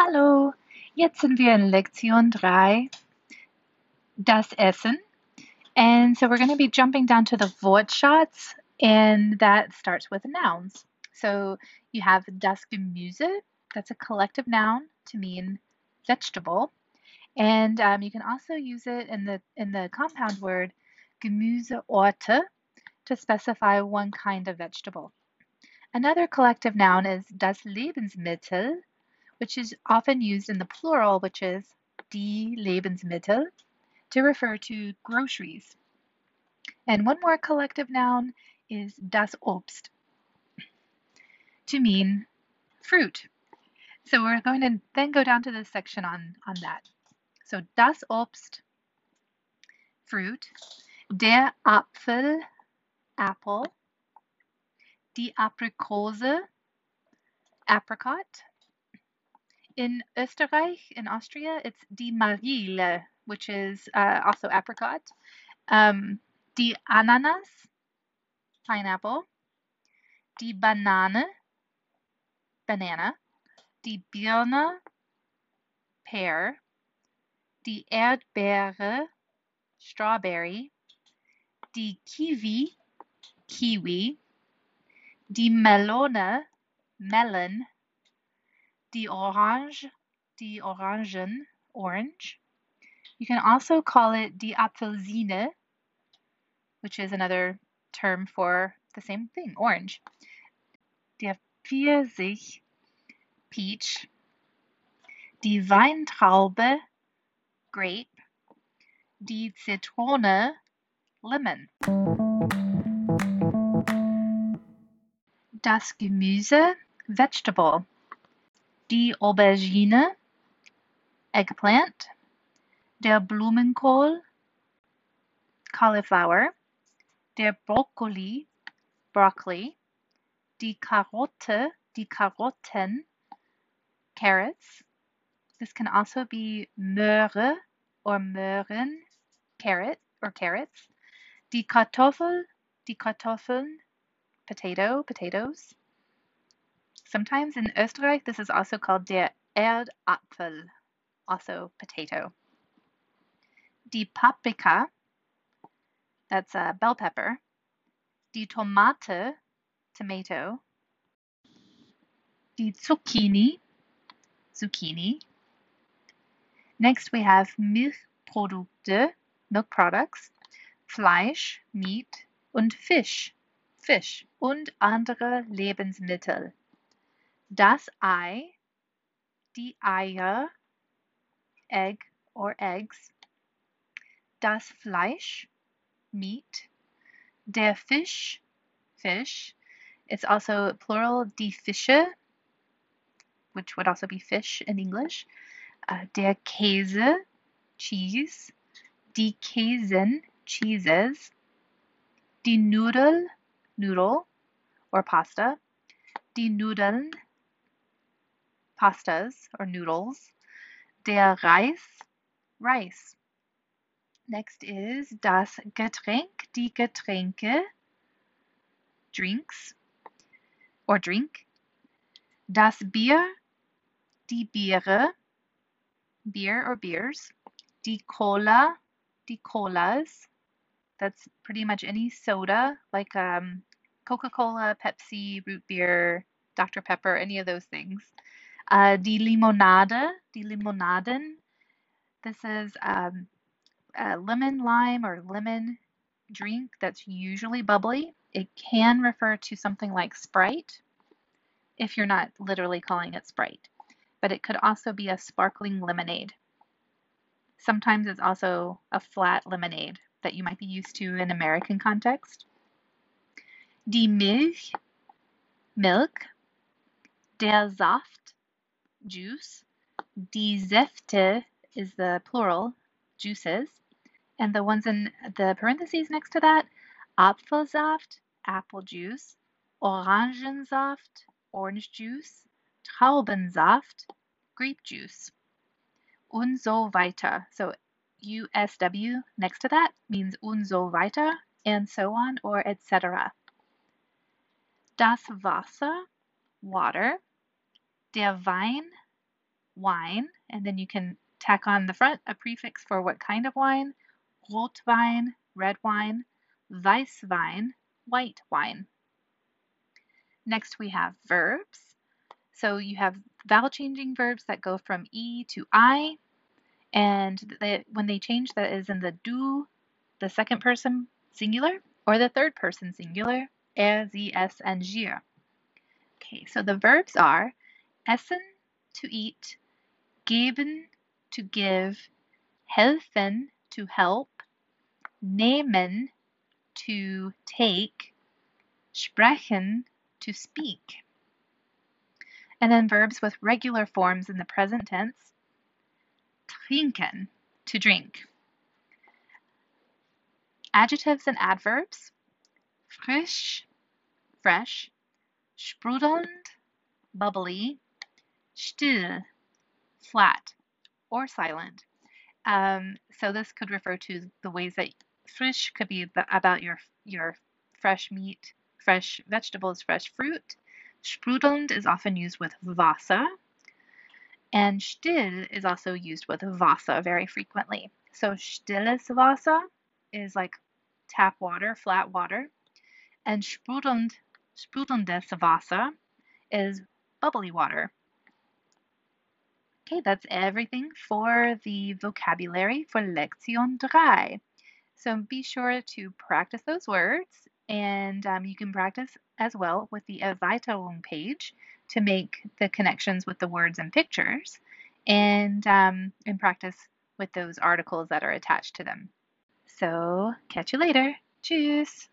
Hallo, jetzt sind wir in Lektion 3, das Essen. And so we're going to be jumping down to the Wortschatz, and that starts with nouns. So you have das Gemüse, that's a collective noun to mean vegetable. And um, you can also use it in the in the compound word Gemüsesorte to specify one kind of vegetable. Another collective noun is das Lebensmittel, which is often used in the plural, which is die Lebensmittel, to refer to groceries. And one more collective noun is das Obst, to mean fruit. So we're going to then go down to this section on, on that. So das Obst, fruit, der Apfel, apple, die Aprikose, apricot. In Österreich, in Austria, it's die Marille, which is uh, also apricot. Um, die Ananas, pineapple. Die Banane, banana. Die Birne, pear. Die Erdbeere, strawberry. Die Kiwi, kiwi. Die Melone, melon. Die Orange, die Orangen, orange. You can also call it die Apfelsine, which is another term for the same thing, orange. Der Pfirsich, peach. Die Weintraube, grape. Die Zitrone, lemon. Das Gemüse, vegetable. Die Aubergine, eggplant. Der Blumenkohl, cauliflower. Der Brokkoli, broccoli. Die Karotte, die Karotten, carrots. This can also be Möhre or Möhren, carrot or carrots. Die Kartoffel, die Kartoffeln, potato, potatoes. Sometimes in Österreich, this is also called der Erdapfel, also potato. Die Paprika, that's a bell pepper. Die Tomate, tomato. Die Zucchini, zucchini. Next we have Milchprodukte, milk products, Fleisch, meat und Fisch, fish und andere Lebensmittel. Das Ei, die Eier, egg or eggs. Das Fleisch, meat. Der Fisch, fish. It's also plural, die Fische, which would also be fish in English. Uh, der Käse, cheese. Die Käsen, cheeses. Die Nudel, noodle or pasta. Die Nudeln, pastas or noodles. Der Reis, rice. Next is das Getränk, die Getränke, drinks or drink. Das Bier, die Biere, beer or beers. Die Cola, die Colas. That's pretty much any soda like um, Coca Cola, Pepsi, root beer, Dr. Pepper, any of those things. Uh, die Limonade, die Limonaden. This is um, a lemon lime or lemon drink that's usually bubbly. It can refer to something like Sprite if you're not literally calling it Sprite, but it could also be a sparkling lemonade. Sometimes it's also a flat lemonade that you might be used to in American context. Die Milch, milk. Der Saft, juice. Die Säfte is the plural, juices. And the ones in the parentheses next to that, Apfelsaft, apple juice. Orangensaft, orange juice. Traubensaft, grape juice. Und so weiter. So USW next to that means und so weiter, and so on, or etc. Das Wasser, water. Der Wein, wine, and then you can tack on the front a prefix for what kind of wine Rotwein, red wine, Weißwein, white wine. Next, we have verbs. So you have vowel changing verbs that go from E to I, and they, when they change, that is in the du, the second person singular, or the third person singular, er, sie, es, and ihr. Okay, so the verbs are essen, to eat, geben, to give, helfen, to help, nehmen, to take, sprechen, to speak. And then verbs with regular forms in the present tense. Trinken, to drink. Adjectives and adverbs. Frisch, fresh. Sprudelnd, bubbly. Still, flat or silent. Um, so this could refer to the ways that frisch could be about your your fresh meat, fresh vegetables, fresh fruit. Sprudelnd is often used with Wasser, and still is also used with Wasser very frequently. So stilles Wasser is like tap water, flat water, and sprudelnd, sprudelndes Wasser is bubbly water. Okay, that's everything for the vocabulary for Lektion 3. So be sure to practice those words and um, you can practice as well with the Erweiterung page to make the connections with the words and pictures and, um, and practice with those articles that are attached to them. So catch you later. Tschüss.